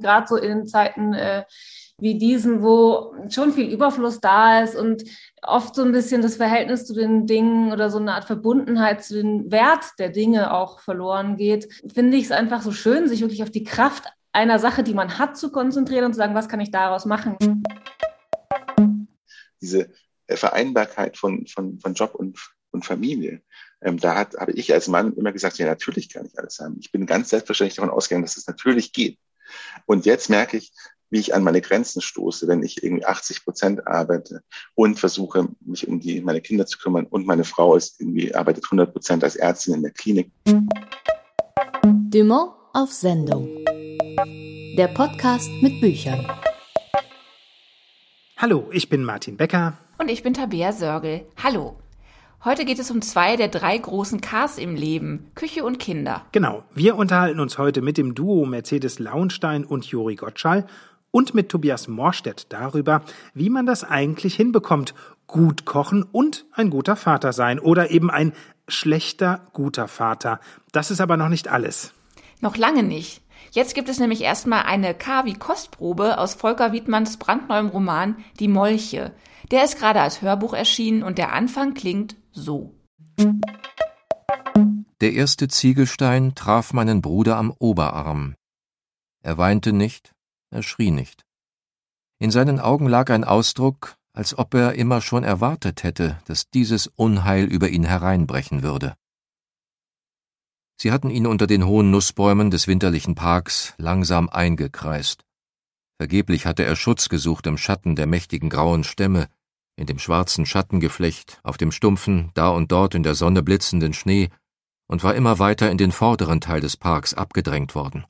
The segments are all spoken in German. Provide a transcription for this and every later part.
Gerade so in Zeiten äh, wie diesen, wo schon viel Überfluss da ist und oft so ein bisschen das Verhältnis zu den Dingen oder so eine Art Verbundenheit zu dem Wert der Dinge auch verloren geht, finde ich es einfach so schön, sich wirklich auf die Kraft einer Sache, die man hat, zu konzentrieren und zu sagen, was kann ich daraus machen. Diese äh, Vereinbarkeit von, von, von Job und, und Familie, ähm, da hat, habe ich als Mann immer gesagt, ja, natürlich kann ich alles haben. Ich bin ganz selbstverständlich davon ausgegangen, dass es natürlich geht. Und jetzt merke ich, wie ich an meine Grenzen stoße, wenn ich irgendwie 80 Prozent arbeite und versuche, mich um die, meine Kinder zu kümmern und meine Frau ist irgendwie, arbeitet 100 Prozent als Ärztin in der Klinik. Dumont auf Sendung. Der Podcast mit Büchern. Hallo, ich bin Martin Becker. Und ich bin Tabea Sörgel. Hallo. Heute geht es um zwei der drei großen Ks im Leben, Küche und Kinder. Genau, wir unterhalten uns heute mit dem Duo Mercedes Launstein und Juri Gottschall und mit Tobias Morstedt darüber, wie man das eigentlich hinbekommt, gut kochen und ein guter Vater sein oder eben ein schlechter, guter Vater. Das ist aber noch nicht alles. Noch lange nicht. Jetzt gibt es nämlich erstmal eine K wie Kostprobe aus Volker Wiedmanns brandneuem Roman Die Molche. Der ist gerade als Hörbuch erschienen und der Anfang klingt so. Der erste Ziegelstein traf meinen Bruder am Oberarm. Er weinte nicht, er schrie nicht. In seinen Augen lag ein Ausdruck, als ob er immer schon erwartet hätte, dass dieses Unheil über ihn hereinbrechen würde. Sie hatten ihn unter den hohen Nussbäumen des winterlichen Parks langsam eingekreist. Vergeblich hatte er Schutz gesucht im Schatten der mächtigen grauen Stämme, in dem schwarzen Schattengeflecht, auf dem stumpfen, da und dort in der Sonne blitzenden Schnee, und war immer weiter in den vorderen Teil des Parks abgedrängt worden.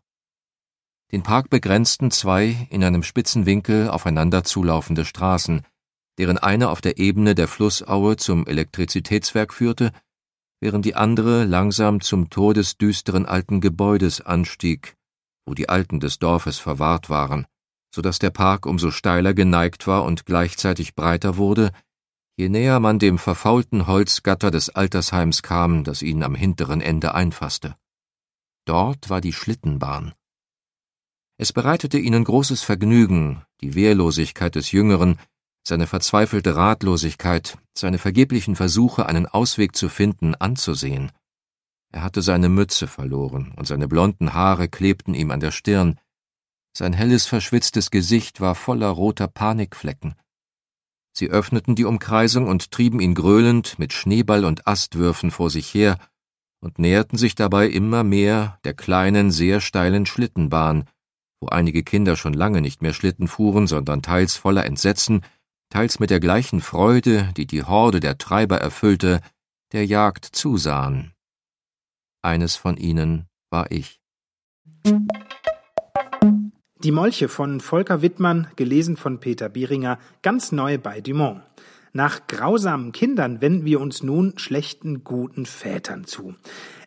Den Park begrenzten zwei in einem spitzen Winkel aufeinander zulaufende Straßen, deren eine auf der Ebene der Flussaue zum Elektrizitätswerk führte, während die andere langsam zum Tor des düsteren alten Gebäudes anstieg, wo die Alten des Dorfes verwahrt waren, so dass der Park umso steiler geneigt war und gleichzeitig breiter wurde, je näher man dem verfaulten Holzgatter des Altersheims kam, das ihn am hinteren Ende einfasste. Dort war die Schlittenbahn. Es bereitete ihnen großes Vergnügen, die Wehrlosigkeit des Jüngeren, seine verzweifelte Ratlosigkeit, seine vergeblichen Versuche, einen Ausweg zu finden, anzusehen. Er hatte seine Mütze verloren, und seine blonden Haare klebten ihm an der Stirn. Sein helles, verschwitztes Gesicht war voller roter Panikflecken. Sie öffneten die Umkreisung und trieben ihn gröhlend mit Schneeball und Astwürfen vor sich her und näherten sich dabei immer mehr der kleinen, sehr steilen Schlittenbahn, wo einige Kinder schon lange nicht mehr Schlitten fuhren, sondern teils voller Entsetzen, teils mit der gleichen Freude, die die Horde der Treiber erfüllte, der Jagd zusahen. Eines von ihnen war ich. Die Molche von Volker Wittmann, gelesen von Peter Bieringer, ganz neu bei Dumont. Nach grausamen Kindern wenden wir uns nun schlechten, guten Vätern zu.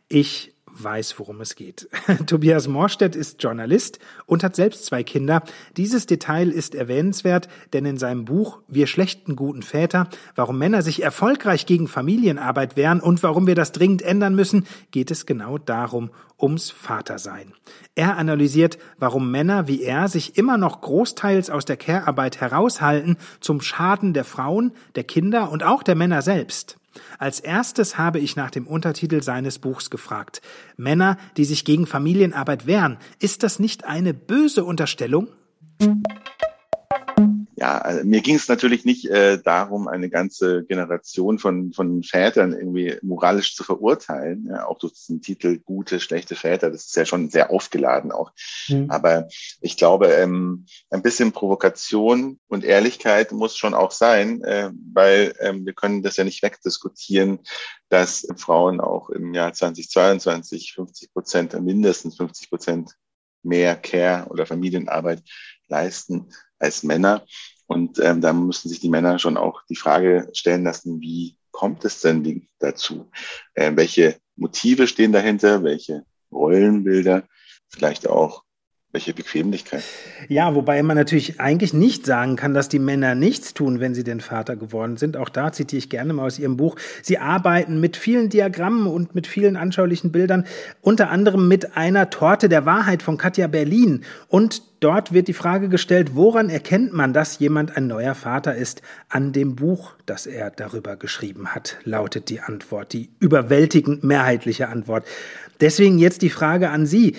Ich weiß, worum es geht. Tobias Morstedt ist Journalist und hat selbst zwei Kinder. Dieses Detail ist erwähnenswert, denn in seinem Buch Wir schlechten guten Väter, warum Männer sich erfolgreich gegen Familienarbeit wehren und warum wir das dringend ändern müssen, geht es genau darum, ums Vatersein. Er analysiert, warum Männer wie er sich immer noch großteils aus der Care-Arbeit heraushalten, zum Schaden der Frauen, der Kinder und auch der Männer selbst. Als erstes habe ich nach dem Untertitel seines Buchs gefragt. Männer, die sich gegen Familienarbeit wehren, ist das nicht eine böse Unterstellung? Ja, also mir ging es natürlich nicht äh, darum, eine ganze Generation von, von Vätern irgendwie moralisch zu verurteilen, ja, auch durch diesen Titel gute, schlechte Väter, das ist ja schon sehr aufgeladen auch. Mhm. Aber ich glaube, ähm, ein bisschen Provokation und Ehrlichkeit muss schon auch sein, äh, weil ähm, wir können das ja nicht wegdiskutieren, dass Frauen auch im Jahr 2022 50 Prozent, mindestens 50 Prozent mehr Care oder Familienarbeit leisten als Männer. Und ähm, da müssen sich die Männer schon auch die Frage stellen lassen, wie kommt es denn dazu? Äh, welche Motive stehen dahinter? Welche Rollenbilder? Vielleicht auch, welche Bequemlichkeit. Ja, wobei man natürlich eigentlich nicht sagen kann, dass die Männer nichts tun, wenn sie den Vater geworden sind. Auch da zitiere ich gerne mal aus Ihrem Buch. Sie arbeiten mit vielen Diagrammen und mit vielen anschaulichen Bildern, unter anderem mit einer Torte der Wahrheit von Katja Berlin. Und dort wird die Frage gestellt, woran erkennt man, dass jemand ein neuer Vater ist? An dem Buch, das er darüber geschrieben hat, lautet die Antwort, die überwältigend mehrheitliche Antwort. Deswegen jetzt die Frage an Sie.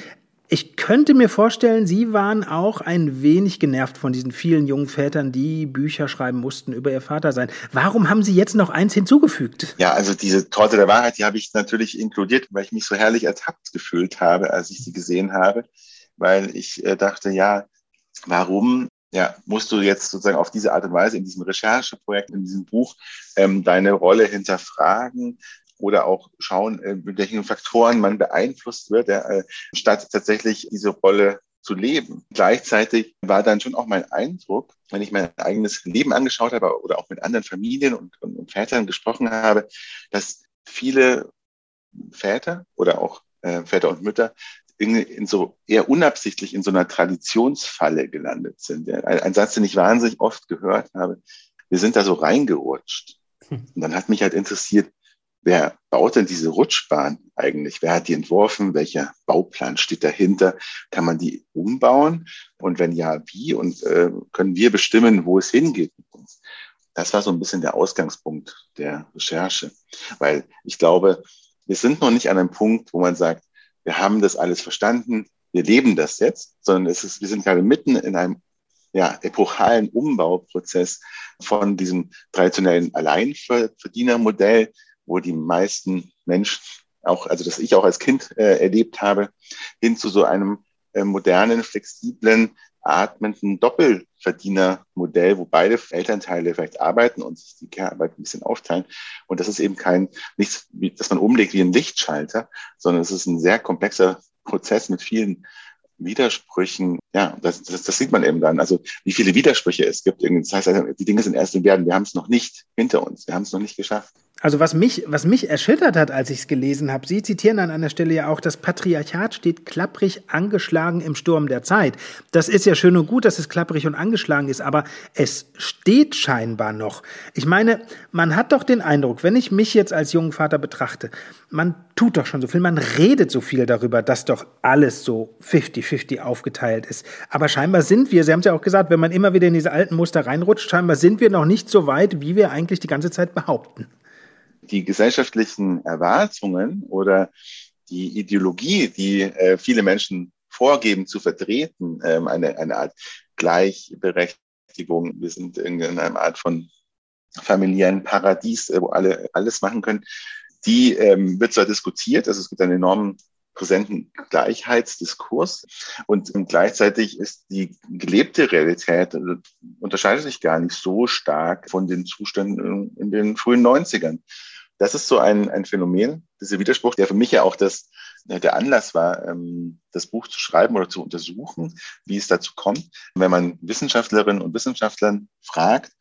Ich könnte mir vorstellen, Sie waren auch ein wenig genervt von diesen vielen jungen Vätern, die Bücher schreiben mussten über ihr Vater sein. Warum haben Sie jetzt noch eins hinzugefügt? Ja, also diese Torte der Wahrheit, die habe ich natürlich inkludiert, weil ich mich so herrlich ertappt gefühlt habe, als ich sie gesehen habe, weil ich äh, dachte, ja, warum ja, musst du jetzt sozusagen auf diese Art und Weise in diesem Rechercheprojekt, in diesem Buch ähm, deine Rolle hinterfragen? Oder auch schauen, äh, mit welchen Faktoren man beeinflusst wird, äh, statt tatsächlich diese Rolle zu leben. Gleichzeitig war dann schon auch mein Eindruck, wenn ich mein eigenes Leben angeschaut habe oder auch mit anderen Familien und, und, und Vätern gesprochen habe, dass viele Väter oder auch äh, Väter und Mütter in, in, so eher unabsichtlich in so einer Traditionsfalle gelandet sind. Ein, ein Satz, den ich wahnsinnig oft gehört habe. Wir sind da so reingerutscht. Hm. Und dann hat mich halt interessiert, Wer baut denn diese Rutschbahn eigentlich? Wer hat die entworfen? Welcher Bauplan steht dahinter? Kann man die umbauen? Und wenn ja, wie? Und äh, können wir bestimmen, wo es hingeht mit uns? Das war so ein bisschen der Ausgangspunkt der Recherche. Weil ich glaube, wir sind noch nicht an einem Punkt, wo man sagt, wir haben das alles verstanden, wir leben das jetzt, sondern es ist, wir sind gerade mitten in einem ja, epochalen Umbauprozess von diesem traditionellen Alleinverdienermodell wo die meisten Menschen auch, also das ich auch als Kind äh, erlebt habe, hin zu so einem äh, modernen, flexiblen, atmenden Doppelverdienermodell, wo beide Elternteile vielleicht arbeiten und sich die Care-Arbeit ein bisschen aufteilen. Und das ist eben kein, nichts, das man umlegt wie ein Lichtschalter, sondern es ist ein sehr komplexer Prozess mit vielen Widersprüchen, ja, das, das, das sieht man eben dann. Also wie viele Widersprüche es gibt. Das heißt, also, die Dinge sind erst im Werden. Wir haben es noch nicht hinter uns. Wir haben es noch nicht geschafft. Also was mich, was mich erschüttert hat, als ich es gelesen habe, Sie zitieren an einer Stelle ja auch, das Patriarchat steht klapprig angeschlagen im Sturm der Zeit. Das ist ja schön und gut, dass es klapprig und angeschlagen ist, aber es steht scheinbar noch. Ich meine, man hat doch den Eindruck, wenn ich mich jetzt als jungen Vater betrachte, man tut doch schon so viel, man redet so viel darüber, dass doch alles so 50-50 aufgeteilt ist. Aber scheinbar sind wir, Sie haben es ja auch gesagt, wenn man immer wieder in diese alten Muster reinrutscht, scheinbar sind wir noch nicht so weit, wie wir eigentlich die ganze Zeit behaupten die gesellschaftlichen Erwartungen oder die Ideologie, die äh, viele Menschen vorgeben zu vertreten, ähm, eine, eine Art Gleichberechtigung, wir sind in einer Art von familiären Paradies, äh, wo alle alles machen können, die ähm, wird zwar diskutiert, also es gibt einen enormen präsenten Gleichheitsdiskurs und gleichzeitig ist die gelebte Realität äh, unterscheidet sich gar nicht so stark von den Zuständen in den frühen 90ern. Das ist so ein, ein Phänomen, dieser Widerspruch, der für mich ja auch das, der Anlass war, ähm, das Buch zu schreiben oder zu untersuchen, wie es dazu kommt. Wenn man Wissenschaftlerinnen und Wissenschaftlern fragt,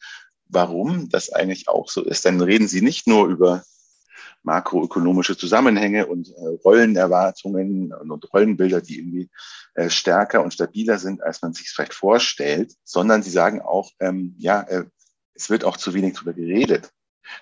warum das eigentlich auch so ist, dann reden sie nicht nur über makroökonomische Zusammenhänge und äh, Rollenerwartungen und, und, Rollenbilder, die irgendwie äh, stärker und stabiler sind, als man sich vielleicht vorstellt, sondern sie sagen auch, ähm, ja, äh, es wird auch zu wenig darüber geredet.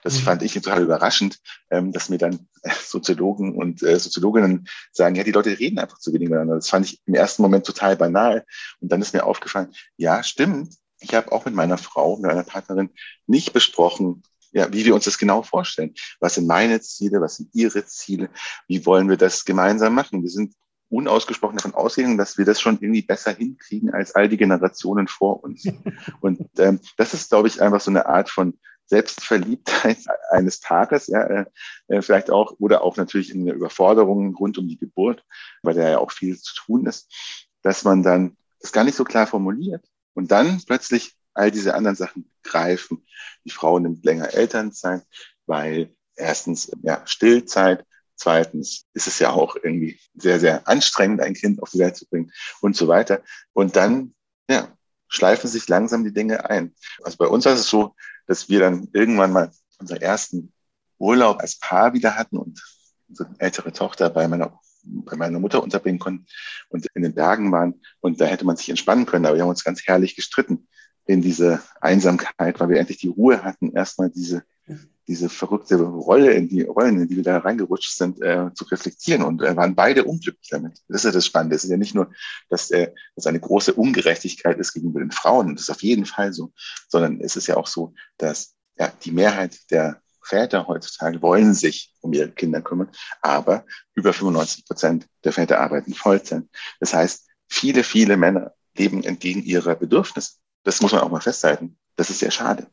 Das mhm. fand ich total überraschend, ähm, dass mir dann Soziologen und äh, Soziologinnen sagen, ja, die Leute reden einfach zu wenig miteinander. Das fand ich im ersten Moment total banal. Und dann ist mir aufgefallen, ja, stimmt. Ich habe auch mit meiner Frau, mit meiner Partnerin nicht besprochen, ja, wie wir uns das genau vorstellen. Was sind meine Ziele? Was sind ihre Ziele? Wie wollen wir das gemeinsam machen? Wir sind unausgesprochen davon ausgegangen, dass wir das schon irgendwie besser hinkriegen als all die Generationen vor uns. Und ähm, das ist, glaube ich, einfach so eine Art von Selbstverliebtheit eines Tages, ja, äh, äh, vielleicht auch, oder auch natürlich in der Überforderung rund um die Geburt, weil da ja auch viel zu tun ist, dass man dann das gar nicht so klar formuliert und dann plötzlich all diese anderen Sachen greifen. Die Frau nimmt länger Elternzeit, weil erstens ja, Stillzeit, zweitens ist es ja auch irgendwie sehr, sehr anstrengend, ein Kind auf die Welt zu bringen und so weiter. Und dann ja, schleifen sich langsam die Dinge ein. Also bei uns ist es so, dass wir dann irgendwann mal unseren ersten Urlaub als Paar wieder hatten und unsere ältere Tochter bei meiner bei meiner Mutter unterbringen konnten und in den Bergen waren. Und da hätte man sich entspannen können. Aber wir haben uns ganz herrlich gestritten in diese Einsamkeit, weil wir endlich die Ruhe hatten, erstmal diese diese verrückte Rolle, in die Rollen, in die wir da reingerutscht sind, äh, zu reflektieren und äh, waren beide unglücklich damit. Das ist ja das Spannende. Es ist ja nicht nur, dass äh, das eine große Ungerechtigkeit ist gegenüber den Frauen, das ist auf jeden Fall so, sondern es ist ja auch so, dass ja, die Mehrheit der Väter heutzutage wollen sich um ihre Kinder kümmern, aber über 95 Prozent der Väter arbeiten Vollzeit. Das heißt, viele, viele Männer leben entgegen ihrer Bedürfnisse. Das muss man auch mal festhalten. Das ist sehr schade.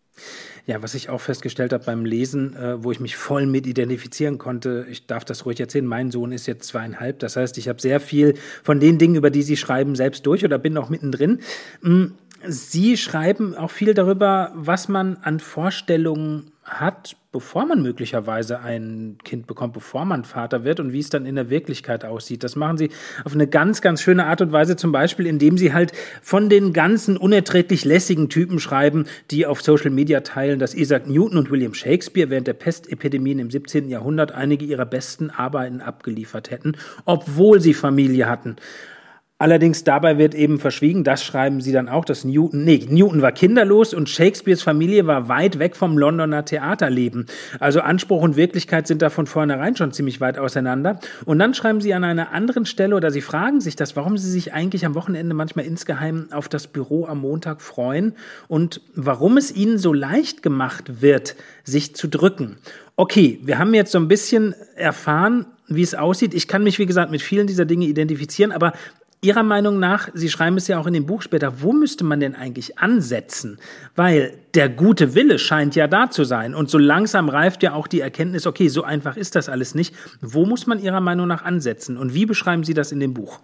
Ja, was ich auch festgestellt habe beim Lesen, äh, wo ich mich voll mit identifizieren konnte, ich darf das ruhig erzählen, mein Sohn ist jetzt zweieinhalb, das heißt, ich habe sehr viel von den Dingen, über die Sie schreiben, selbst durch oder bin noch mittendrin. Mm, Sie schreiben auch viel darüber, was man an Vorstellungen hat, bevor man möglicherweise ein Kind bekommt, bevor man Vater wird und wie es dann in der Wirklichkeit aussieht. Das machen sie auf eine ganz, ganz schöne Art und Weise, zum Beispiel, indem sie halt von den ganzen unerträglich lässigen Typen schreiben, die auf Social Media teilen, dass Isaac Newton und William Shakespeare während der Pestepidemien im 17. Jahrhundert einige ihrer besten Arbeiten abgeliefert hätten, obwohl sie Familie hatten. Allerdings dabei wird eben verschwiegen, das schreiben sie dann auch, dass Newton, nee, Newton war kinderlos und Shakespeares Familie war weit weg vom Londoner Theaterleben. Also Anspruch und Wirklichkeit sind da von vornherein schon ziemlich weit auseinander. Und dann schreiben sie an einer anderen Stelle oder sie fragen sich das, warum sie sich eigentlich am Wochenende manchmal insgeheim auf das Büro am Montag freuen und warum es ihnen so leicht gemacht wird, sich zu drücken. Okay, wir haben jetzt so ein bisschen erfahren, wie es aussieht. Ich kann mich, wie gesagt, mit vielen dieser Dinge identifizieren, aber Ihrer Meinung nach, Sie schreiben es ja auch in dem Buch später, wo müsste man denn eigentlich ansetzen? Weil der gute Wille scheint ja da zu sein und so langsam reift ja auch die Erkenntnis, okay, so einfach ist das alles nicht. Wo muss man Ihrer Meinung nach ansetzen und wie beschreiben Sie das in dem Buch?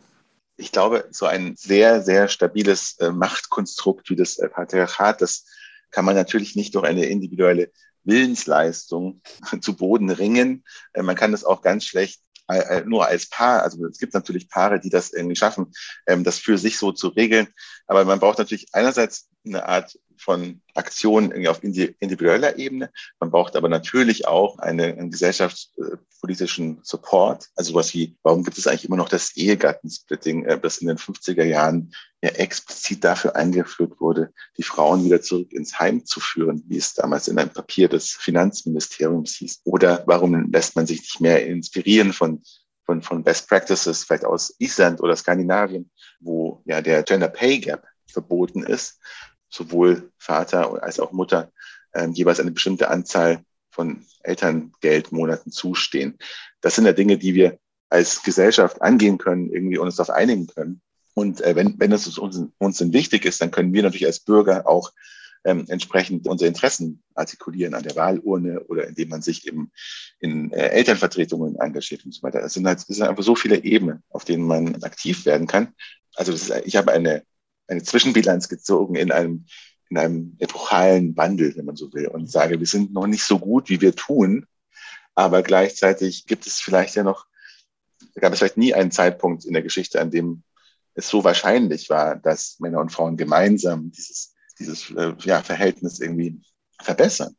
Ich glaube, so ein sehr, sehr stabiles äh, Machtkonstrukt wie das äh, Patriarchat, das kann man natürlich nicht durch eine individuelle Willensleistung zu Boden ringen. Äh, man kann das auch ganz schlecht äh, nur als Paar, also es gibt natürlich Paare, die das irgendwie schaffen, ähm, das für sich so zu regeln. Aber man braucht natürlich einerseits eine Art von irgendwie auf individueller Ebene. Man braucht aber natürlich auch eine, einen gesellschaftspolitischen Support. Also was wie, warum gibt es eigentlich immer noch das Ehegattensplitting, äh, das in den 50er Jahren ja explizit dafür eingeführt wurde, die Frauen wieder zurück ins Heim zu führen, wie es damals in einem Papier des Finanzministeriums hieß. Oder warum lässt man sich nicht mehr inspirieren von von, von Best Practices, vielleicht aus Island oder Skandinavien, wo ja der Gender Pay Gap verboten ist, sowohl Vater als auch Mutter ähm, jeweils eine bestimmte Anzahl von Elterngeldmonaten zustehen. Das sind ja Dinge, die wir als Gesellschaft angehen können, irgendwie uns darauf einigen können. Und äh, wenn, wenn es uns, uns denn wichtig ist, dann können wir natürlich als Bürger auch ähm, entsprechend unsere Interessen artikulieren an der Wahlurne oder indem man sich eben in äh, Elternvertretungen engagiert und so weiter. Es sind halt, es sind einfach so viele Ebenen, auf denen man aktiv werden kann. Also ist, ich habe eine eine Zwischenbilanz gezogen in einem, in einem epochalen Wandel, wenn man so will, und sage, wir sind noch nicht so gut, wie wir tun, aber gleichzeitig gibt es vielleicht ja noch, gab es vielleicht nie einen Zeitpunkt in der Geschichte, an dem es so wahrscheinlich war, dass Männer und Frauen gemeinsam dieses, dieses äh, ja, Verhältnis irgendwie verbessern.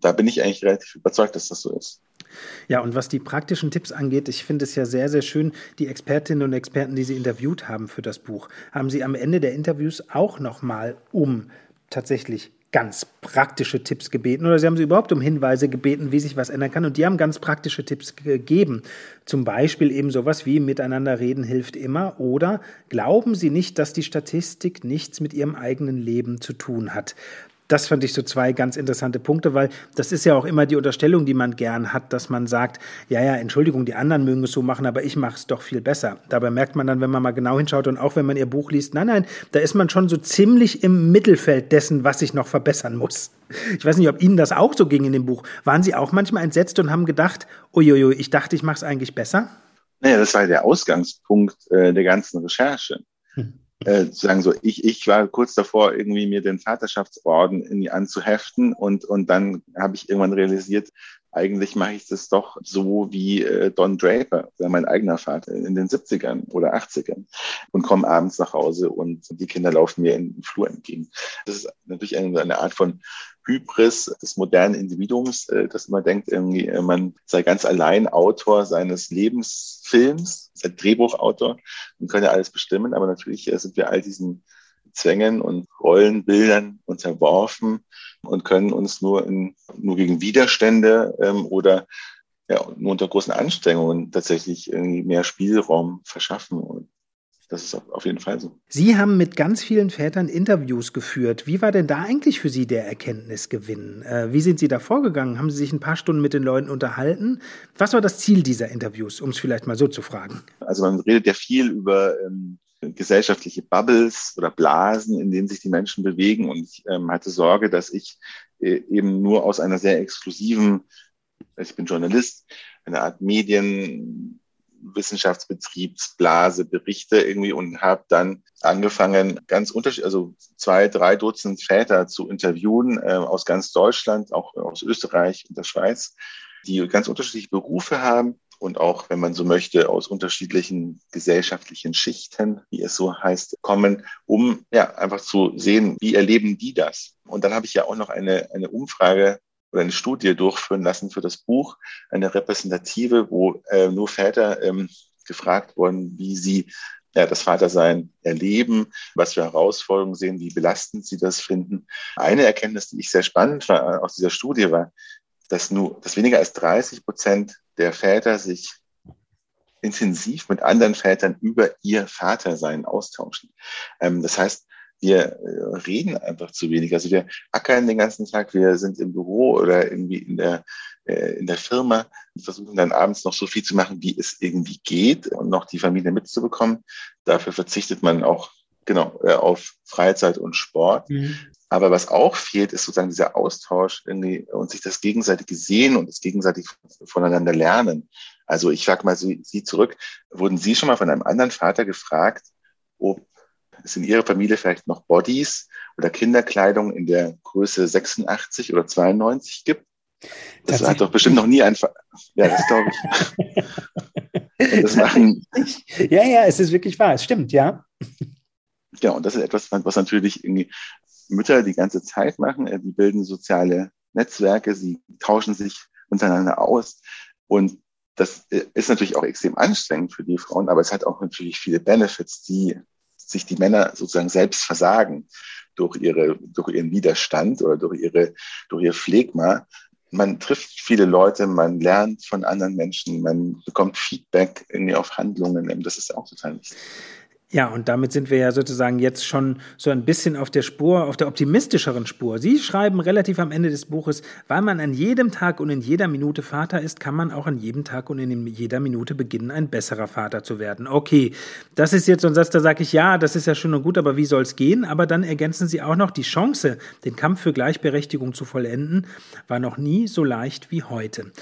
Da bin ich eigentlich relativ überzeugt, dass das so ist. Ja, und was die praktischen Tipps angeht, ich finde es ja sehr, sehr schön, die Expertinnen und Experten, die Sie interviewt haben für das Buch, haben Sie am Ende der Interviews auch nochmal um tatsächlich ganz praktische Tipps gebeten oder sie haben sie überhaupt um Hinweise gebeten, wie sich was ändern kann und die haben ganz praktische Tipps gegeben. Zum Beispiel eben sowas wie miteinander reden hilft immer oder glauben Sie nicht, dass die Statistik nichts mit Ihrem eigenen Leben zu tun hat das fand ich so zwei ganz interessante Punkte, weil das ist ja auch immer die Unterstellung, die man gern hat, dass man sagt, ja, ja, Entschuldigung, die anderen mögen es so machen, aber ich mache es doch viel besser. Dabei merkt man dann, wenn man mal genau hinschaut und auch wenn man ihr Buch liest, nein, nein, da ist man schon so ziemlich im Mittelfeld dessen, was ich noch verbessern muss. Ich weiß nicht, ob Ihnen das auch so ging in dem Buch. Waren Sie auch manchmal entsetzt und haben gedacht, uiuiui, ich dachte, ich mache es eigentlich besser? Naja, das war der Ausgangspunkt äh, der ganzen Recherche. Hm äh, sagen so, ich, ich war kurz davor, irgendwie mir den Vaterschaftsorden irgendwie anzuheften und, und dann habe ich irgendwann realisiert, eigentlich mache ich das doch so wie äh, Don Draper, mein eigener Vater in den 70ern oder 80ern und komme abends nach Hause und die Kinder laufen mir in den Flur entgegen. Das ist natürlich eine, eine Art von Hybris des modernen Individuums, äh, dass man denkt, irgendwie, äh, man sei ganz allein Autor seines Lebensfilms, sei Drehbuchautor und könne alles bestimmen. Aber natürlich äh, sind wir all diesen Zwängen und Rollenbildern unterworfen und können uns nur, in, nur gegen Widerstände ähm, oder ja, nur unter großen Anstrengungen tatsächlich irgendwie mehr Spielraum verschaffen. Und das ist auf jeden Fall so. Sie haben mit ganz vielen Vätern Interviews geführt. Wie war denn da eigentlich für Sie der Erkenntnisgewinn? Äh, wie sind Sie da vorgegangen? Haben Sie sich ein paar Stunden mit den Leuten unterhalten? Was war das Ziel dieser Interviews, um es vielleicht mal so zu fragen? Also man redet ja viel über ähm, gesellschaftliche Bubbles oder Blasen, in denen sich die Menschen bewegen. Und ich ähm, hatte Sorge, dass ich äh, eben nur aus einer sehr exklusiven, ich bin Journalist, eine Art Medienwissenschaftsbetriebsblase berichte irgendwie und habe dann angefangen, ganz unterschiedlich, also zwei, drei Dutzend Väter zu interviewen äh, aus ganz Deutschland, auch aus Österreich und der Schweiz, die ganz unterschiedliche Berufe haben und auch, wenn man so möchte, aus unterschiedlichen gesellschaftlichen Schichten, wie es so heißt, kommen, um ja einfach zu sehen, wie erleben die das. Und dann habe ich ja auch noch eine, eine Umfrage oder eine Studie durchführen lassen für das Buch, eine repräsentative, wo äh, nur Väter ähm, gefragt wurden, wie sie ja, das Vatersein erleben, was für Herausforderungen sehen, wie belastend sie das finden. Eine Erkenntnis, die ich sehr spannend war aus dieser Studie, war, dass nur, dass weniger als 30 Prozent der Väter sich intensiv mit anderen Vätern über ihr Vatersein austauschen. Ähm, das heißt, wir äh, reden einfach zu wenig. Also wir ackern den ganzen Tag, wir sind im Büro oder irgendwie in der, äh, in der Firma und versuchen dann abends noch so viel zu machen, wie es irgendwie geht und noch die Familie mitzubekommen. Dafür verzichtet man auch genau äh, auf Freizeit und Sport. Mhm. Aber was auch fehlt, ist sozusagen dieser Austausch irgendwie und sich das gegenseitige sehen und das gegenseitig voneinander lernen. Also ich frage mal Sie, Sie zurück, wurden Sie schon mal von einem anderen Vater gefragt, ob es in Ihrer Familie vielleicht noch Bodies oder Kinderkleidung in der Größe 86 oder 92 gibt? Das hat doch bestimmt noch nie ein, Fa ja, das glaube ich. Das machen. Ja, ja, es ist wirklich wahr. Es stimmt, ja. Ja, und das ist etwas, was natürlich irgendwie Mütter die ganze Zeit machen. Äh, die bilden soziale Netzwerke, sie tauschen sich untereinander aus. Und das äh, ist natürlich auch extrem anstrengend für die Frauen, aber es hat auch natürlich viele Benefits, die sich die Männer sozusagen selbst versagen durch ihre, durch ihren Widerstand oder durch ihre, durch ihr Phlegma. Man trifft viele Leute, man lernt von anderen Menschen, man bekommt Feedback irgendwie auf Handlungen. Das ist auch total wichtig. Ja, und damit sind wir ja sozusagen jetzt schon so ein bisschen auf der Spur, auf der optimistischeren Spur. Sie schreiben relativ am Ende des Buches, weil man an jedem Tag und in jeder Minute Vater ist, kann man auch an jedem Tag und in jeder Minute beginnen, ein besserer Vater zu werden. Okay, das ist jetzt so ein Satz, da sage ich, ja, das ist ja schön und gut, aber wie soll es gehen? Aber dann ergänzen Sie auch noch, die Chance, den Kampf für Gleichberechtigung zu vollenden, war noch nie so leicht wie heute.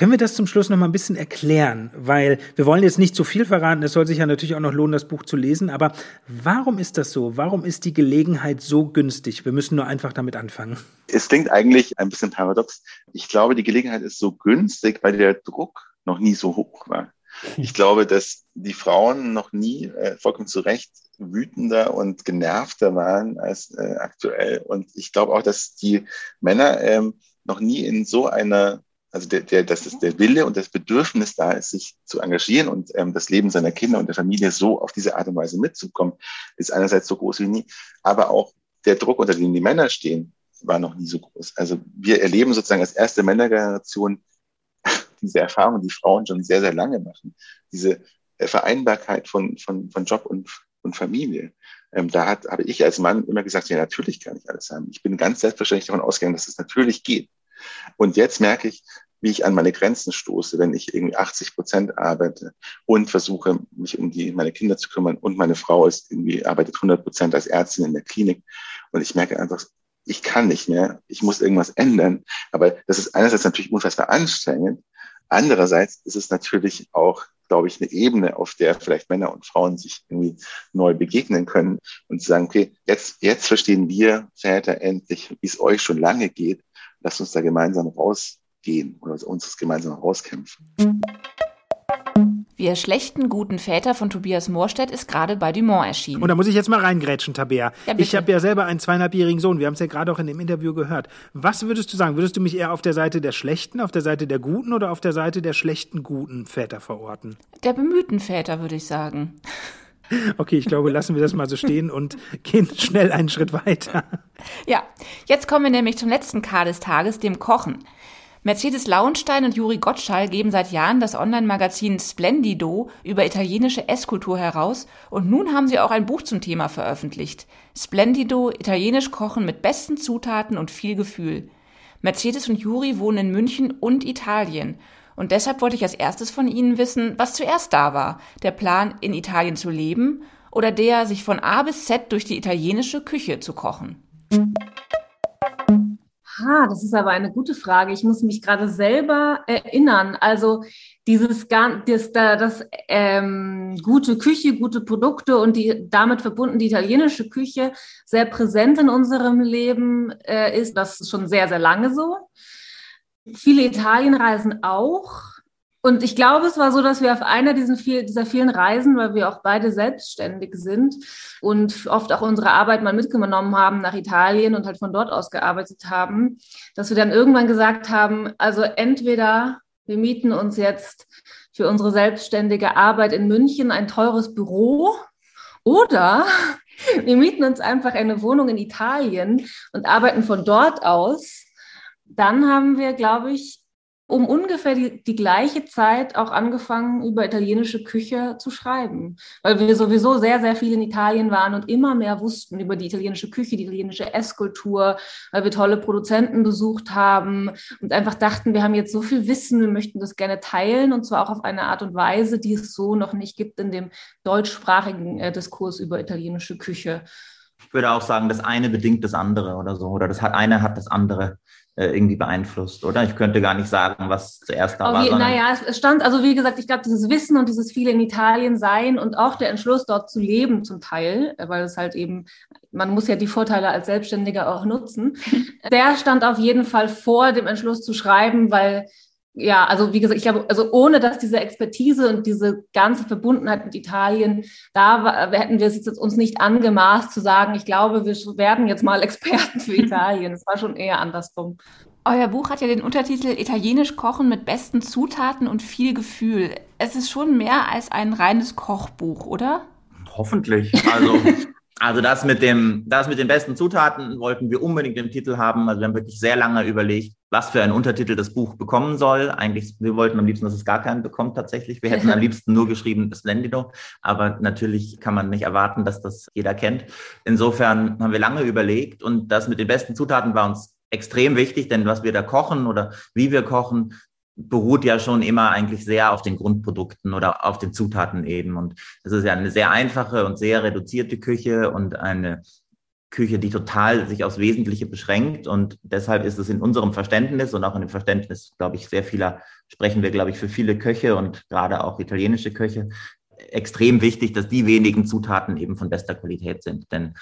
Können wir das zum Schluss noch mal ein bisschen erklären? Weil wir wollen jetzt nicht zu viel verraten. Es soll sich ja natürlich auch noch lohnen, das Buch zu lesen. Aber warum ist das so? Warum ist die Gelegenheit so günstig? Wir müssen nur einfach damit anfangen. Es klingt eigentlich ein bisschen paradox. Ich glaube, die Gelegenheit ist so günstig, weil der Druck noch nie so hoch war. Ich glaube, dass die Frauen noch nie äh, vollkommen zu Recht wütender und genervter waren als äh, aktuell. Und ich glaube auch, dass die Männer ähm, noch nie in so einer also der, der, dass es der Wille und das Bedürfnis da ist, sich zu engagieren und ähm, das Leben seiner Kinder und der Familie so auf diese Art und Weise mitzukommen, ist einerseits so groß wie nie, aber auch der Druck, unter dem die Männer stehen, war noch nie so groß. Also wir erleben sozusagen als erste Männergeneration diese Erfahrung, die Frauen schon sehr, sehr lange machen. Diese äh, Vereinbarkeit von, von, von Job und, und Familie. Ähm, da hat, habe ich als Mann immer gesagt, ja, natürlich kann ich alles haben. Ich bin ganz selbstverständlich davon ausgegangen, dass es natürlich geht. Und jetzt merke ich, wie ich an meine Grenzen stoße, wenn ich irgendwie 80 Prozent arbeite und versuche, mich um die, meine Kinder zu kümmern und meine Frau ist irgendwie, arbeitet 100 Prozent als Ärztin in der Klinik. Und ich merke einfach, ich kann nicht mehr, ich muss irgendwas ändern. Aber das ist einerseits natürlich unfassbar anstrengend. Andererseits ist es natürlich auch, glaube ich, eine Ebene, auf der vielleicht Männer und Frauen sich irgendwie neu begegnen können und sagen, okay, jetzt, jetzt verstehen wir Väter endlich, wie es euch schon lange geht lasst uns da gemeinsam raus gehen oder uns das gemeinsam rauskämpfen. Wir schlechten guten Väter von Tobias Moorstedt ist gerade bei Dumont erschienen. Und da muss ich jetzt mal reingrätschen, Tabea. Ja, ich habe ja selber einen zweieinhalbjährigen Sohn. Wir haben es ja gerade auch in dem Interview gehört. Was würdest du sagen? Würdest du mich eher auf der Seite der schlechten, auf der Seite der guten oder auf der Seite der schlechten guten Väter verorten? Der bemühten Väter, würde ich sagen. Okay, ich glaube, lassen wir das mal so stehen und gehen schnell einen Schritt weiter. Ja, jetzt kommen wir nämlich zum letzten K des Tages, dem Kochen. Mercedes Lauenstein und Juri Gottschall geben seit Jahren das Online-Magazin Splendido über italienische Esskultur heraus und nun haben sie auch ein Buch zum Thema veröffentlicht. Splendido, italienisch kochen mit besten Zutaten und viel Gefühl. Mercedes und Juri wohnen in München und Italien. Und deshalb wollte ich als erstes von Ihnen wissen, was zuerst da war. Der Plan, in Italien zu leben oder der, sich von A bis Z durch die italienische Küche zu kochen? Ah, das ist aber eine gute Frage. Ich muss mich gerade selber erinnern. Also dieses das, das ähm, gute Küche, gute Produkte und die damit verbunden die italienische Küche sehr präsent in unserem Leben äh, ist. Das ist schon sehr, sehr lange so. Viele Italienreisen auch. Und ich glaube, es war so, dass wir auf einer dieser vielen Reisen, weil wir auch beide selbstständig sind und oft auch unsere Arbeit mal mitgenommen haben nach Italien und halt von dort aus gearbeitet haben, dass wir dann irgendwann gesagt haben, also entweder wir mieten uns jetzt für unsere selbstständige Arbeit in München ein teures Büro oder wir mieten uns einfach eine Wohnung in Italien und arbeiten von dort aus. Dann haben wir, glaube ich, um ungefähr die, die gleiche Zeit auch angefangen, über italienische Küche zu schreiben, weil wir sowieso sehr, sehr viel in Italien waren und immer mehr wussten über die italienische Küche, die italienische Esskultur, weil wir tolle Produzenten besucht haben und einfach dachten, wir haben jetzt so viel Wissen, wir möchten das gerne teilen und zwar auch auf eine Art und Weise, die es so noch nicht gibt in dem deutschsprachigen äh, Diskurs über italienische Küche. Ich würde auch sagen, das eine bedingt das andere oder so, oder das hat eine hat das andere irgendwie beeinflusst, oder? Ich könnte gar nicht sagen, was zuerst da oh, war. Naja, es stand, also wie gesagt, ich glaube, dieses Wissen und dieses viele in Italien sein und auch der Entschluss, dort zu leben zum Teil, äh, weil es halt eben, man muss ja die Vorteile als Selbstständiger auch nutzen, der stand auf jeden Fall vor dem Entschluss zu schreiben, weil ja, also wie gesagt, ich glaube, also ohne dass diese Expertise und diese ganze Verbundenheit mit Italien, da war, hätten wir es jetzt uns nicht angemaßt zu sagen, ich glaube, wir werden jetzt mal Experten für Italien. Es war schon eher andersrum. Euer Buch hat ja den Untertitel Italienisch Kochen mit besten Zutaten und viel Gefühl. Es ist schon mehr als ein reines Kochbuch, oder? Hoffentlich. Also Also das mit dem, das mit den besten Zutaten wollten wir unbedingt im Titel haben. Also wir haben wirklich sehr lange überlegt, was für einen Untertitel das Buch bekommen soll. Eigentlich, wir wollten am liebsten, dass es gar keinen bekommt tatsächlich. Wir hätten am liebsten nur geschrieben Splendido, aber natürlich kann man nicht erwarten, dass das jeder kennt. Insofern haben wir lange überlegt und das mit den besten Zutaten war uns extrem wichtig, denn was wir da kochen oder wie wir kochen, beruht ja schon immer eigentlich sehr auf den Grundprodukten oder auf den Zutaten eben. Und das ist ja eine sehr einfache und sehr reduzierte Küche und eine Küche, die total sich aufs Wesentliche beschränkt. Und deshalb ist es in unserem Verständnis und auch in dem Verständnis, glaube ich, sehr vieler, sprechen wir, glaube ich, für viele Köche und gerade auch italienische Köche, extrem wichtig, dass die wenigen Zutaten eben von bester Qualität sind. Denn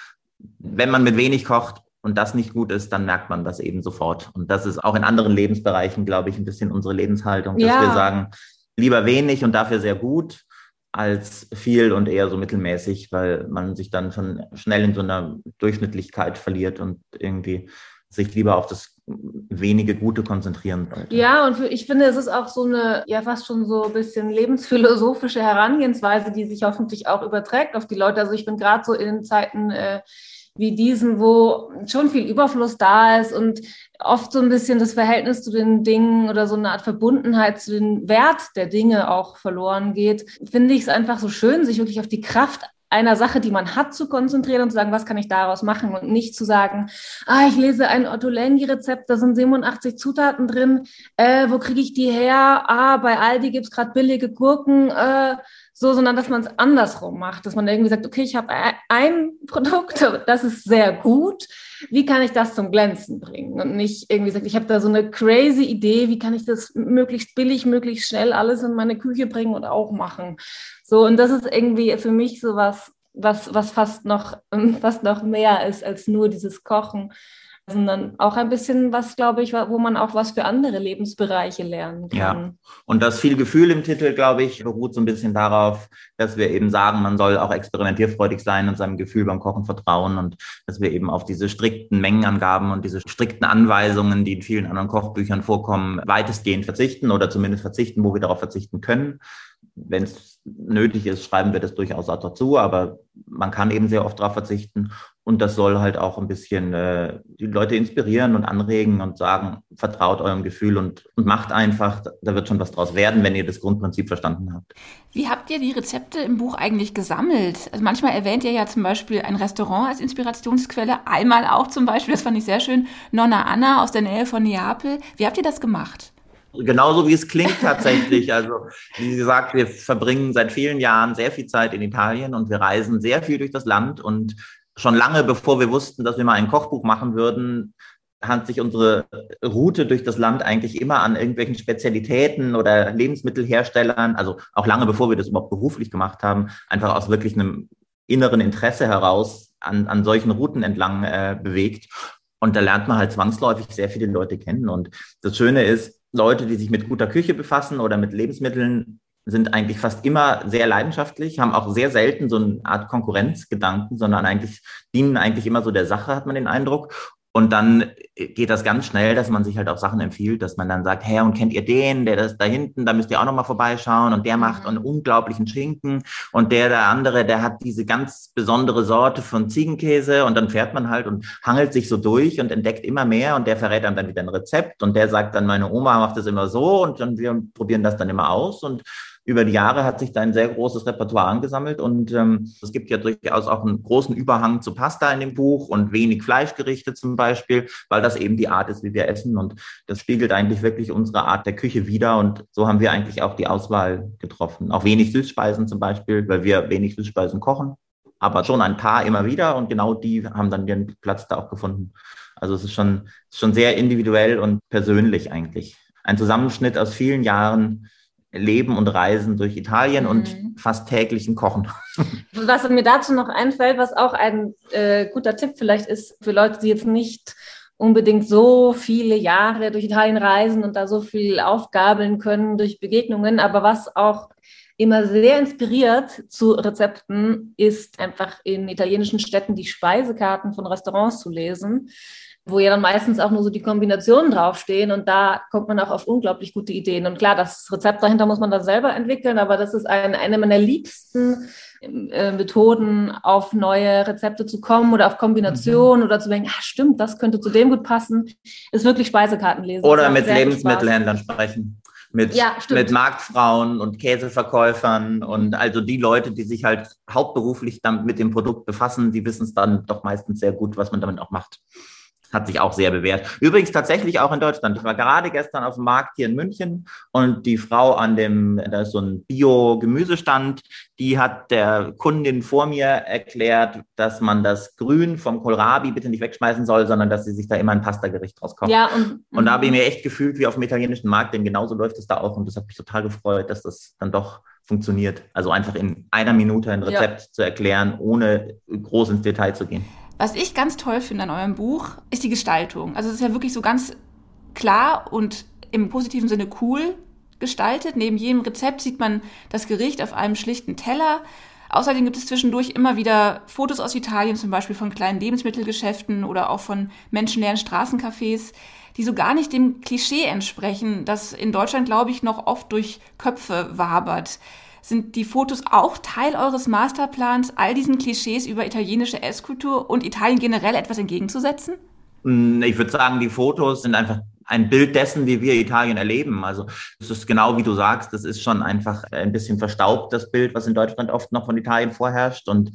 wenn man mit wenig kocht, und das nicht gut ist, dann merkt man das eben sofort. Und das ist auch in anderen Lebensbereichen, glaube ich, ein bisschen unsere Lebenshaltung, dass ja. wir sagen, lieber wenig und dafür sehr gut als viel und eher so mittelmäßig, weil man sich dann schon schnell in so einer Durchschnittlichkeit verliert und irgendwie sich lieber auf das wenige Gute konzentrieren sollte. Ja, und ich finde, es ist auch so eine, ja, fast schon so ein bisschen lebensphilosophische Herangehensweise, die sich hoffentlich auch überträgt auf die Leute. Also ich bin gerade so in Zeiten, äh, wie diesen, wo schon viel Überfluss da ist und oft so ein bisschen das Verhältnis zu den Dingen oder so eine Art Verbundenheit zu den Wert der Dinge auch verloren geht, finde ich es einfach so schön, sich wirklich auf die Kraft einer Sache, die man hat, zu konzentrieren und zu sagen, was kann ich daraus machen und nicht zu sagen, ah, ich lese ein Ottolenghi-Rezept, da sind 87 Zutaten drin, äh, wo kriege ich die her? Ah, bei Aldi gibt's gerade billige Gurken, äh, so, sondern dass man es andersrum macht, dass man irgendwie sagt, okay, ich habe ein Produkt, das ist sehr gut, wie kann ich das zum Glänzen bringen? Und nicht irgendwie sagt, ich habe da so eine crazy Idee, wie kann ich das möglichst billig, möglichst schnell alles in meine Küche bringen und auch machen. So, und das ist irgendwie für mich so was, was, was fast noch, fast noch mehr ist als nur dieses Kochen. Dann auch ein bisschen was, glaube ich, wo man auch was für andere Lebensbereiche lernen kann. Ja, und das viel Gefühl im Titel, glaube ich, beruht so ein bisschen darauf, dass wir eben sagen, man soll auch experimentierfreudig sein und seinem Gefühl beim Kochen vertrauen und dass wir eben auf diese strikten Mengenangaben und diese strikten Anweisungen, die in vielen anderen Kochbüchern vorkommen, weitestgehend verzichten oder zumindest verzichten, wo wir darauf verzichten können. Wenn es nötig ist, schreiben wir das durchaus auch dazu, aber man kann eben sehr oft darauf verzichten. Und das soll halt auch ein bisschen äh, die Leute inspirieren und anregen und sagen, vertraut eurem Gefühl und, und macht einfach, da wird schon was draus werden, wenn ihr das Grundprinzip verstanden habt. Wie habt ihr die Rezepte im Buch eigentlich gesammelt? Also manchmal erwähnt ihr ja zum Beispiel ein Restaurant als Inspirationsquelle, einmal auch zum Beispiel, das fand ich sehr schön, Nonna Anna aus der Nähe von Neapel. Wie habt ihr das gemacht? genauso wie es klingt tatsächlich. Also wie gesagt, wir verbringen seit vielen Jahren sehr viel Zeit in Italien und wir reisen sehr viel durch das Land und schon lange bevor wir wussten, dass wir mal ein Kochbuch machen würden, hat sich unsere Route durch das Land eigentlich immer an irgendwelchen Spezialitäten oder Lebensmittelherstellern, also auch lange bevor wir das überhaupt beruflich gemacht haben, einfach aus wirklich einem inneren Interesse heraus an, an solchen Routen entlang äh, bewegt. Und da lernt man halt zwangsläufig sehr viele Leute kennen. Und das Schöne ist, Leute, die sich mit guter Küche befassen oder mit Lebensmitteln, sind eigentlich fast immer sehr leidenschaftlich, haben auch sehr selten so eine Art Konkurrenzgedanken, sondern eigentlich dienen eigentlich immer so der Sache, hat man den Eindruck. Und dann geht das ganz schnell, dass man sich halt auch Sachen empfiehlt, dass man dann sagt, hey, und kennt ihr den, der ist da hinten, da müsst ihr auch nochmal vorbeischauen und der macht einen unglaublichen Schinken und der, der andere, der hat diese ganz besondere Sorte von Ziegenkäse. Und dann fährt man halt und hangelt sich so durch und entdeckt immer mehr und der verrät einem dann wieder ein Rezept und der sagt dann, meine Oma macht das immer so und dann wir probieren das dann immer aus. Und über die Jahre hat sich da ein sehr großes Repertoire angesammelt und ähm, es gibt ja durchaus auch einen großen Überhang zu Pasta in dem Buch und wenig Fleischgerichte zum Beispiel, weil das eben die Art ist, wie wir essen und das spiegelt eigentlich wirklich unsere Art der Küche wider und so haben wir eigentlich auch die Auswahl getroffen. Auch wenig Süßspeisen zum Beispiel, weil wir wenig Süßspeisen kochen, aber schon ein paar immer wieder und genau die haben dann ihren Platz da auch gefunden. Also es ist schon, schon sehr individuell und persönlich eigentlich. Ein Zusammenschnitt aus vielen Jahren Leben und Reisen durch Italien mhm. und fast täglichen Kochen. Was mir dazu noch einfällt, was auch ein äh, guter Tipp vielleicht ist für Leute, die jetzt nicht unbedingt so viele Jahre durch Italien reisen und da so viel aufgabeln können durch Begegnungen, aber was auch immer sehr inspiriert zu Rezepten ist einfach in italienischen Städten die Speisekarten von Restaurants zu lesen wo ja dann meistens auch nur so die Kombinationen draufstehen und da kommt man auch auf unglaublich gute Ideen. Und klar, das Rezept dahinter muss man dann selber entwickeln, aber das ist ein, eine meiner liebsten äh, Methoden, auf neue Rezepte zu kommen oder auf Kombinationen mhm. oder zu denken, ah, stimmt, das könnte zu dem gut passen, ist wirklich Speisekarten lesen. Oder mit Lebensmittelhändlern sprechen. Mit, ja, mit Marktfrauen und Käseverkäufern und also die Leute, die sich halt hauptberuflich damit mit dem Produkt befassen, die wissen es dann doch meistens sehr gut, was man damit auch macht hat sich auch sehr bewährt. Übrigens tatsächlich auch in Deutschland. Ich war gerade gestern auf dem Markt hier in München und die Frau an dem, da ist so ein Bio-Gemüsestand, die hat der Kundin vor mir erklärt, dass man das Grün vom Kohlrabi bitte nicht wegschmeißen soll, sondern dass sie sich da immer ein Pastagericht draus kocht. Ja, und, und da habe ich mir echt gefühlt wie auf dem italienischen Markt, denn genauso läuft es da auch und das hat mich total gefreut, dass das dann doch funktioniert. Also einfach in einer Minute ein Rezept ja. zu erklären, ohne groß ins Detail zu gehen. Was ich ganz toll finde an eurem Buch, ist die Gestaltung. Also es ist ja wirklich so ganz klar und im positiven Sinne cool gestaltet. Neben jedem Rezept sieht man das Gericht auf einem schlichten Teller. Außerdem gibt es zwischendurch immer wieder Fotos aus Italien, zum Beispiel von kleinen Lebensmittelgeschäften oder auch von menschenleeren Straßencafés, die so gar nicht dem Klischee entsprechen, das in Deutschland, glaube ich, noch oft durch Köpfe wabert. Sind die Fotos auch Teil eures Masterplans, all diesen Klischees über italienische Esskultur und Italien generell etwas entgegenzusetzen? Hm, ich würde sagen, die Fotos sind einfach ein Bild dessen, wie wir Italien erleben. Also es ist genau wie du sagst, das ist schon einfach ein bisschen verstaubt, das Bild, was in Deutschland oft noch von Italien vorherrscht. Und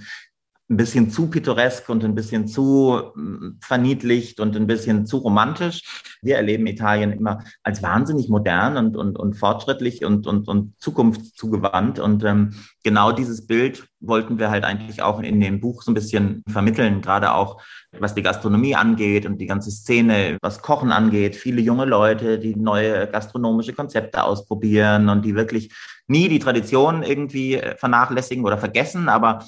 ein bisschen zu pittoresk und ein bisschen zu mm, verniedlicht und ein bisschen zu romantisch. Wir erleben Italien immer als wahnsinnig modern und, und, und fortschrittlich und, und, und zukunftszugewandt. Und ähm, genau dieses Bild wollten wir halt eigentlich auch in dem Buch so ein bisschen vermitteln, gerade auch was die Gastronomie angeht und die ganze Szene, was Kochen angeht. Viele junge Leute, die neue gastronomische Konzepte ausprobieren und die wirklich nie die Tradition irgendwie vernachlässigen oder vergessen, aber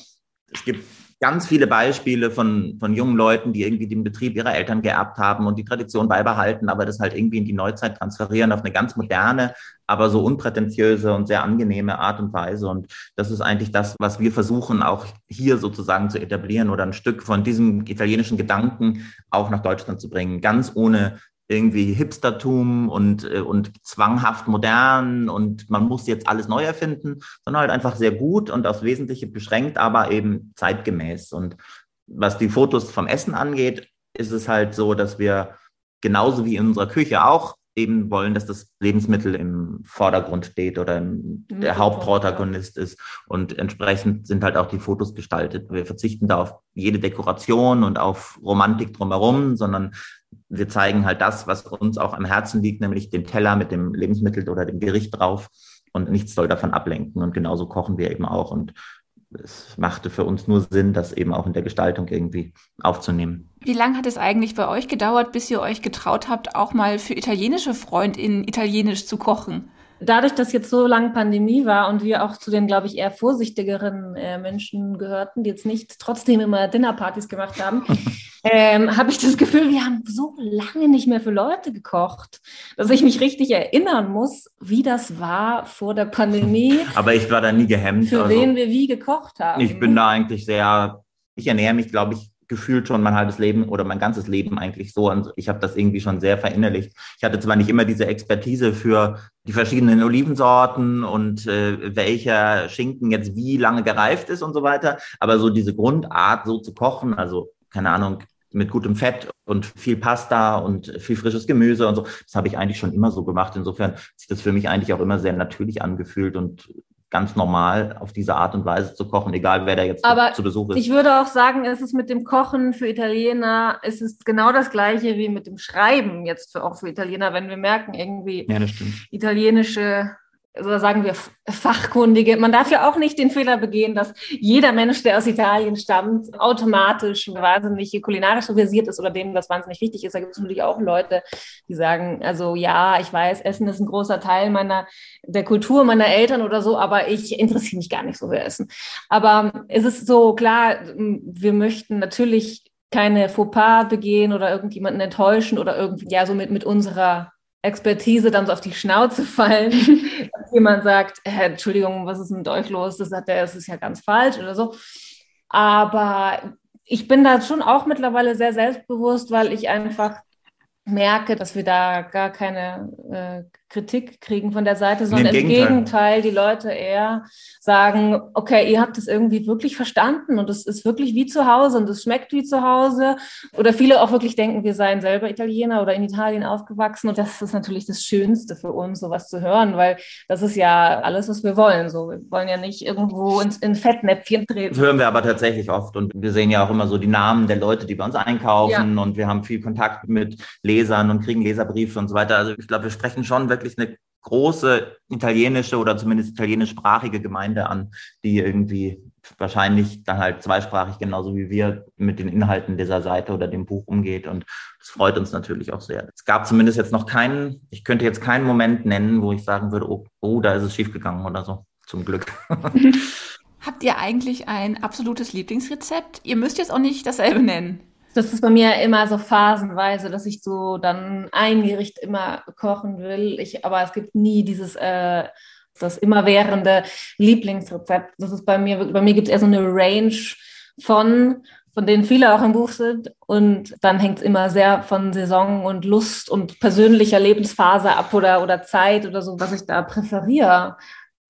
es gibt ganz viele Beispiele von, von jungen Leuten, die irgendwie den Betrieb ihrer Eltern geerbt haben und die Tradition beibehalten, aber das halt irgendwie in die Neuzeit transferieren auf eine ganz moderne, aber so unprätentiöse und sehr angenehme Art und Weise. Und das ist eigentlich das, was wir versuchen, auch hier sozusagen zu etablieren oder ein Stück von diesem italienischen Gedanken auch nach Deutschland zu bringen, ganz ohne irgendwie Hipstertum und, äh, und zwanghaft modern und man muss jetzt alles neu erfinden, sondern halt einfach sehr gut und aufs Wesentliche beschränkt, aber eben zeitgemäß. Und was die Fotos vom Essen angeht, ist es halt so, dass wir genauso wie in unserer Küche auch eben wollen, dass das Lebensmittel im Vordergrund steht oder im, der Hauptprotagonist ist. Und entsprechend sind halt auch die Fotos gestaltet. Wir verzichten da auf jede Dekoration und auf Romantik drumherum, sondern wir zeigen halt das, was uns auch am Herzen liegt, nämlich den Teller mit dem Lebensmittel oder dem Gericht drauf. Und nichts soll davon ablenken. Und genauso kochen wir eben auch. Und es machte für uns nur Sinn, das eben auch in der Gestaltung irgendwie aufzunehmen. Wie lange hat es eigentlich bei euch gedauert, bis ihr euch getraut habt, auch mal für italienische FreundInnen italienisch zu kochen? Dadurch, dass jetzt so lange Pandemie war und wir auch zu den, glaube ich, eher vorsichtigeren äh, Menschen gehörten, die jetzt nicht trotzdem immer Dinnerpartys gemacht haben, ähm, habe ich das Gefühl, wir haben so lange nicht mehr für Leute gekocht, dass ich mich richtig erinnern muss, wie das war vor der Pandemie. Aber ich war da nie gehemmt. Für also, wen wir wie gekocht haben. Ich bin da eigentlich sehr, ich ernähre mich, glaube ich, gefühlt schon mein halbes Leben oder mein ganzes Leben eigentlich so. Und ich habe das irgendwie schon sehr verinnerlicht. Ich hatte zwar nicht immer diese Expertise für die verschiedenen Olivensorten und äh, welcher Schinken jetzt wie lange gereift ist und so weiter, aber so diese Grundart, so zu kochen, also keine Ahnung, mit gutem Fett und viel Pasta und viel frisches Gemüse und so. Das habe ich eigentlich schon immer so gemacht. Insofern sich das für mich eigentlich auch immer sehr natürlich angefühlt und ganz normal auf diese Art und Weise zu kochen, egal wer da jetzt Aber zu Besuch ist. Ich würde auch sagen, es ist mit dem Kochen für Italiener, es ist genau das gleiche wie mit dem Schreiben jetzt für, auch für Italiener, wenn wir merken irgendwie ja, italienische oder sagen wir Fachkundige. Man darf ja auch nicht den Fehler begehen, dass jeder Mensch, der aus Italien stammt, automatisch wahnsinnig kulinarisch versiert ist oder dem das wahnsinnig wichtig ist. Da gibt es natürlich auch Leute, die sagen, also ja, ich weiß, Essen ist ein großer Teil meiner der Kultur meiner Eltern oder so, aber ich interessiere mich gar nicht so für Essen. Aber es ist so klar, wir möchten natürlich keine Fauxpas begehen oder irgendjemanden enttäuschen oder irgendwie ja so mit, mit unserer Expertise dann so auf die Schnauze fallen, jemand sagt, äh, Entschuldigung, was ist mit euch los? Das, hat der, das ist ja ganz falsch oder so. Aber ich bin da schon auch mittlerweile sehr selbstbewusst, weil ich einfach merke, dass wir da gar keine äh, Kritik kriegen von der Seite, sondern im, im Gegenteil. Gegenteil. die Leute eher sagen, okay, ihr habt es irgendwie wirklich verstanden und es ist wirklich wie zu Hause und es schmeckt wie zu Hause. Oder viele auch wirklich denken, wir seien selber Italiener oder in Italien aufgewachsen und das ist natürlich das Schönste für uns, sowas zu hören, weil das ist ja alles, was wir wollen. So, wir wollen ja nicht irgendwo ins in Fettnäpfchen treten. Das hören wir aber tatsächlich oft und wir sehen ja auch immer so die Namen der Leute, die bei uns einkaufen ja. und wir haben viel Kontakt mit Lesern und kriegen Leserbriefe und so weiter. Also ich glaube, wir sprechen schon wirklich eine große italienische oder zumindest italienischsprachige Gemeinde an, die irgendwie wahrscheinlich dann halt zweisprachig genauso wie wir mit den Inhalten dieser Seite oder dem Buch umgeht. Und das freut uns natürlich auch sehr. Es gab zumindest jetzt noch keinen, ich könnte jetzt keinen Moment nennen, wo ich sagen würde, oh, oh da ist es schiefgegangen oder so. Zum Glück. Habt ihr eigentlich ein absolutes Lieblingsrezept? Ihr müsst jetzt auch nicht dasselbe nennen das ist bei mir immer so phasenweise, dass ich so dann ein Gericht immer kochen will. Ich, aber es gibt nie dieses äh, das immerwährende Lieblingsrezept. Das ist bei mir, bei mir gibt es eher so eine Range von, von denen viele auch im Buch sind. Und dann hängt es immer sehr von Saison und Lust und persönlicher Lebensphase ab oder, oder Zeit oder so, was ich da präferiere.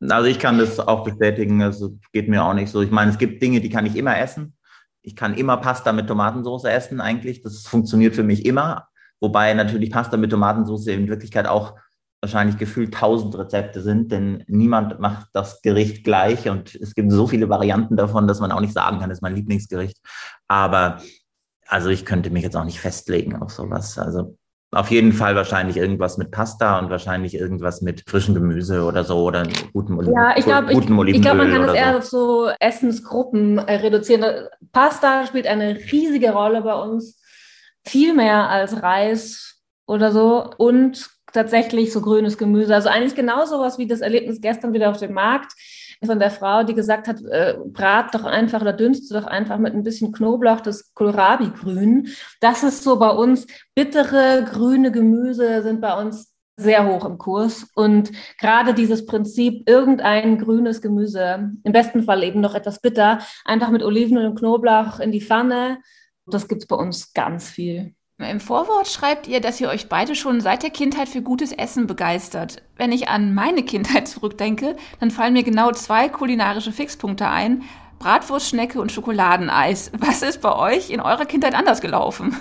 Also ich kann das auch bestätigen, also geht mir auch nicht so. Ich meine, es gibt Dinge, die kann ich immer essen ich kann immer Pasta mit Tomatensauce essen eigentlich. Das funktioniert für mich immer. Wobei natürlich Pasta mit Tomatensauce in Wirklichkeit auch wahrscheinlich gefühlt tausend Rezepte sind, denn niemand macht das Gericht gleich und es gibt so viele Varianten davon, dass man auch nicht sagen kann, das ist mein Lieblingsgericht. Aber also ich könnte mich jetzt auch nicht festlegen auf sowas. Also auf jeden Fall wahrscheinlich irgendwas mit Pasta und wahrscheinlich irgendwas mit frischem Gemüse oder so oder gutem Oliven. Ja, ich glaube, ich, ich glaub, man kann das eher auf so Essensgruppen äh, reduzieren. Pasta spielt eine riesige Rolle bei uns, viel mehr als Reis oder so und tatsächlich so grünes Gemüse. Also eigentlich genau sowas wie das Erlebnis gestern wieder auf dem Markt von der Frau, die gesagt hat, äh, brat doch einfach oder dünste doch einfach mit ein bisschen Knoblauch das Kohlrabi-Grün. Das ist so bei uns, bittere grüne Gemüse sind bei uns sehr hoch im Kurs. Und gerade dieses Prinzip, irgendein grünes Gemüse, im besten Fall eben noch etwas bitter, einfach mit Oliven und Knoblauch in die Pfanne, das gibt es bei uns ganz viel. Im Vorwort schreibt ihr, dass ihr euch beide schon seit der Kindheit für gutes Essen begeistert. Wenn ich an meine Kindheit zurückdenke, dann fallen mir genau zwei kulinarische Fixpunkte ein. Bratwurstschnecke und Schokoladeneis. Was ist bei euch in eurer Kindheit anders gelaufen?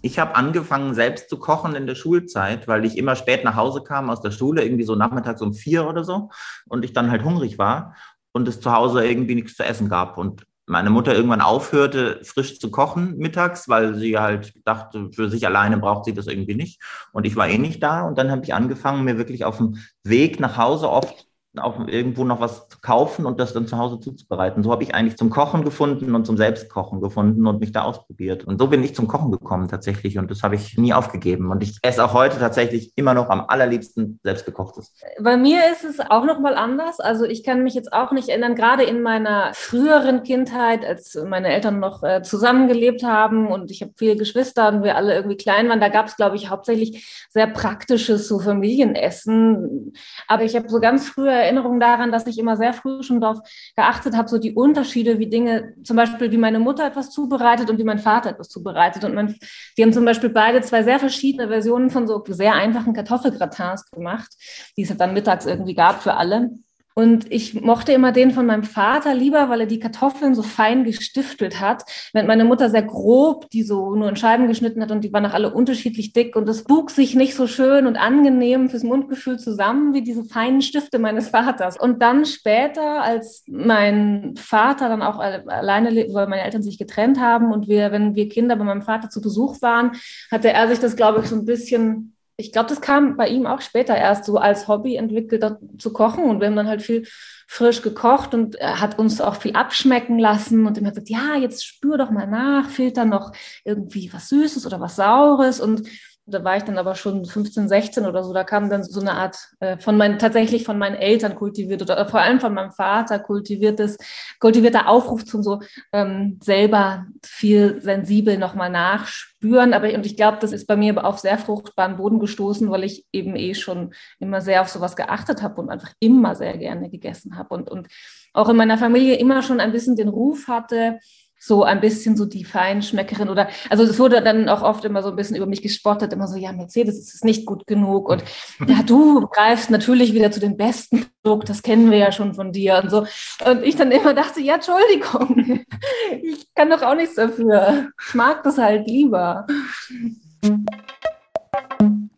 Ich habe angefangen, selbst zu kochen in der Schulzeit, weil ich immer spät nach Hause kam aus der Schule, irgendwie so nachmittags um vier oder so, und ich dann halt hungrig war und es zu Hause irgendwie nichts zu essen gab. Und meine Mutter irgendwann aufhörte, frisch zu kochen mittags, weil sie halt dachte, für sich alleine braucht sie das irgendwie nicht. Und ich war eh nicht da. Und dann habe ich angefangen, mir wirklich auf dem Weg nach Hause oft auch irgendwo noch was zu kaufen und das dann zu Hause zuzubereiten. So habe ich eigentlich zum Kochen gefunden und zum Selbstkochen gefunden und mich da ausprobiert. Und so bin ich zum Kochen gekommen tatsächlich und das habe ich nie aufgegeben. Und ich esse auch heute tatsächlich immer noch am allerliebsten selbstgekochtes. Bei mir ist es auch noch mal anders. Also ich kann mich jetzt auch nicht erinnern, gerade in meiner früheren Kindheit, als meine Eltern noch äh, zusammengelebt haben und ich habe viele Geschwister und wir alle irgendwie klein waren, da gab es, glaube ich, hauptsächlich sehr praktisches so Familienessen. Aber ich habe so ganz früher Erinnerung daran, dass ich immer sehr früh schon darauf geachtet habe, so die Unterschiede, wie Dinge, zum Beispiel wie meine Mutter etwas zubereitet und wie mein Vater etwas zubereitet. Und die haben zum Beispiel beide zwei sehr verschiedene Versionen von so sehr einfachen Kartoffelgratins gemacht, die es dann mittags irgendwie gab für alle. Und ich mochte immer den von meinem Vater lieber, weil er die Kartoffeln so fein gestiftelt hat, während meine Mutter sehr grob die so nur in Scheiben geschnitten hat und die waren auch alle unterschiedlich dick und das bug sich nicht so schön und angenehm fürs Mundgefühl zusammen wie diese feinen Stifte meines Vaters. Und dann später, als mein Vater dann auch alleine, weil meine Eltern sich getrennt haben und wir, wenn wir Kinder bei meinem Vater zu Besuch waren, hatte er sich das, glaube ich, so ein bisschen ich glaube, das kam bei ihm auch später erst so als Hobby entwickelt, zu kochen. Und wir haben dann halt viel frisch gekocht und er hat uns auch viel abschmecken lassen und immer gesagt, ja, jetzt spür doch mal nach, fehlt da noch irgendwie was Süßes oder was Saures und da war ich dann aber schon 15, 16 oder so. Da kam dann so eine Art äh, von meinen, tatsächlich von meinen Eltern kultiviert oder vor allem von meinem Vater kultiviertes, kultivierter Aufruf zum so ähm, selber viel sensibel nochmal nachspüren. Aber und ich glaube, das ist bei mir auf sehr fruchtbaren Boden gestoßen, weil ich eben eh schon immer sehr auf sowas geachtet habe und einfach immer sehr gerne gegessen habe und, und auch in meiner Familie immer schon ein bisschen den Ruf hatte, so ein bisschen so die Feinschmeckerin oder, also es wurde dann auch oft immer so ein bisschen über mich gespottet, immer so, ja, Mercedes ist es nicht gut genug und ja, du greifst natürlich wieder zu dem besten Produkt, das kennen wir ja schon von dir und so. Und ich dann immer dachte, ja, Entschuldigung, ich kann doch auch nichts dafür. Ich mag das halt lieber.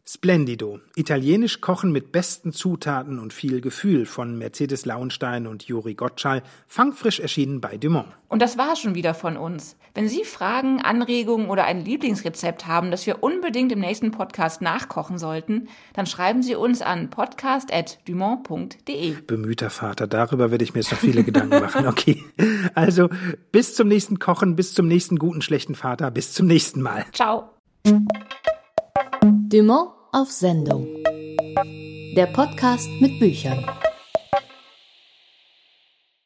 Splendido. Italienisch kochen mit besten Zutaten und viel Gefühl von Mercedes Launstein und Juri Gottschall. Fangfrisch erschienen bei Dumont. Und das war schon wieder von uns. Wenn Sie Fragen, Anregungen oder ein Lieblingsrezept haben, das wir unbedingt im nächsten Podcast nachkochen sollten, dann schreiben Sie uns an podcast.dumont.de. Bemühter Vater, darüber werde ich mir jetzt noch viele Gedanken machen. Okay. Also bis zum nächsten Kochen, bis zum nächsten guten, schlechten Vater, bis zum nächsten Mal. Ciao. Dumont auf Sendung. Der Podcast mit Büchern.